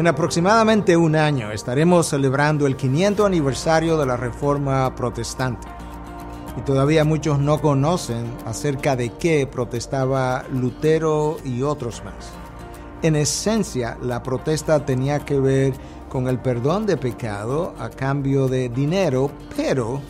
En aproximadamente un año estaremos celebrando el 500 aniversario de la Reforma Protestante. Y todavía muchos no conocen acerca de qué protestaba Lutero y otros más. En esencia, la protesta tenía que ver con el perdón de pecado a cambio de dinero, pero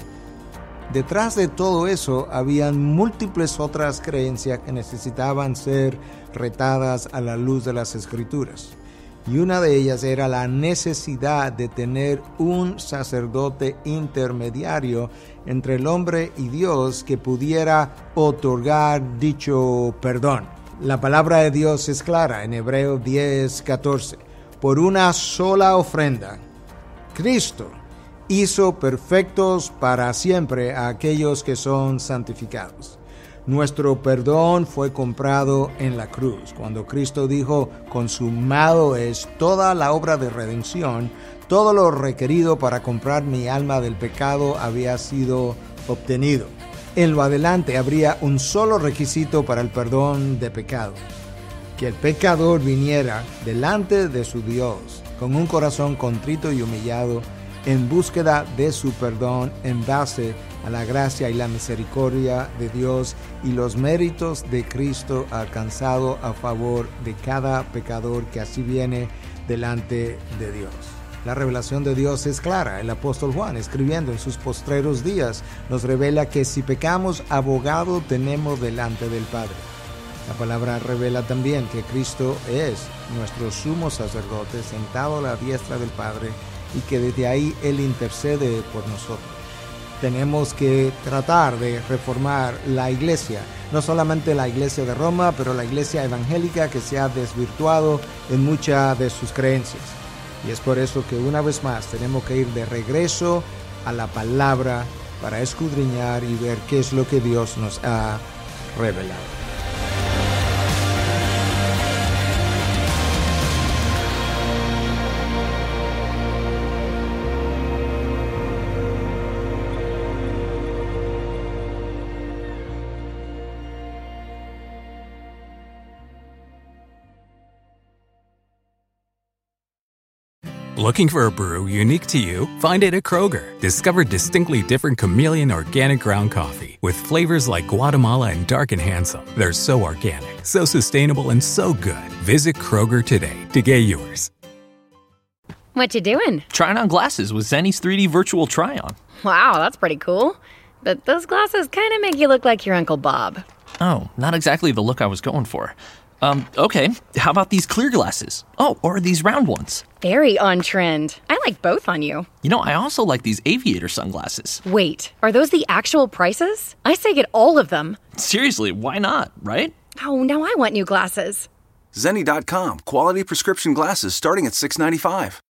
detrás de todo eso habían múltiples otras creencias que necesitaban ser retadas a la luz de las escrituras y una de ellas era la necesidad de tener un sacerdote intermediario entre el hombre y Dios que pudiera otorgar dicho perdón. La palabra de Dios es clara en Hebreo 10, 14. Por una sola ofrenda, Cristo hizo perfectos para siempre a aquellos que son santificados. Nuestro perdón fue comprado en la cruz. Cuando Cristo dijo, consumado es toda la obra de redención, todo lo requerido para comprar mi alma del pecado había sido obtenido. En lo adelante habría un solo requisito para el perdón de pecado, que el pecador viniera delante de su Dios con un corazón contrito y humillado en búsqueda de su perdón en base a la gracia y la misericordia de Dios y los méritos de Cristo alcanzado a favor de cada pecador que así viene delante de Dios. La revelación de Dios es clara. El apóstol Juan, escribiendo en sus postreros días, nos revela que si pecamos, abogado tenemos delante del Padre. La palabra revela también que Cristo es nuestro sumo sacerdote sentado a la diestra del Padre y que desde ahí Él intercede por nosotros. Tenemos que tratar de reformar la iglesia, no solamente la iglesia de Roma, pero la iglesia evangélica que se ha desvirtuado en muchas de sus creencias. Y es por eso que una vez más tenemos que ir de regreso a la palabra para escudriñar y ver qué es lo que Dios nos ha revelado. Looking for a brew unique to you? Find it at Kroger. Discover distinctly different chameleon organic ground coffee with flavors like Guatemala and Dark and Handsome. They're so organic, so sustainable, and so good. Visit Kroger today to get yours. What you doing? Trying on glasses with Zenny's 3D virtual try-on. Wow, that's pretty cool. But those glasses kind of make you look like your Uncle Bob. Oh, not exactly the look I was going for. Um, okay, how about these clear glasses? Oh, or these round ones. Very on trend. I like both on you. You know, I also like these aviator sunglasses. Wait, are those the actual prices? I say get all of them. Seriously, why not, right? Oh, now I want new glasses. Zenni.com, quality prescription glasses starting at $6.95.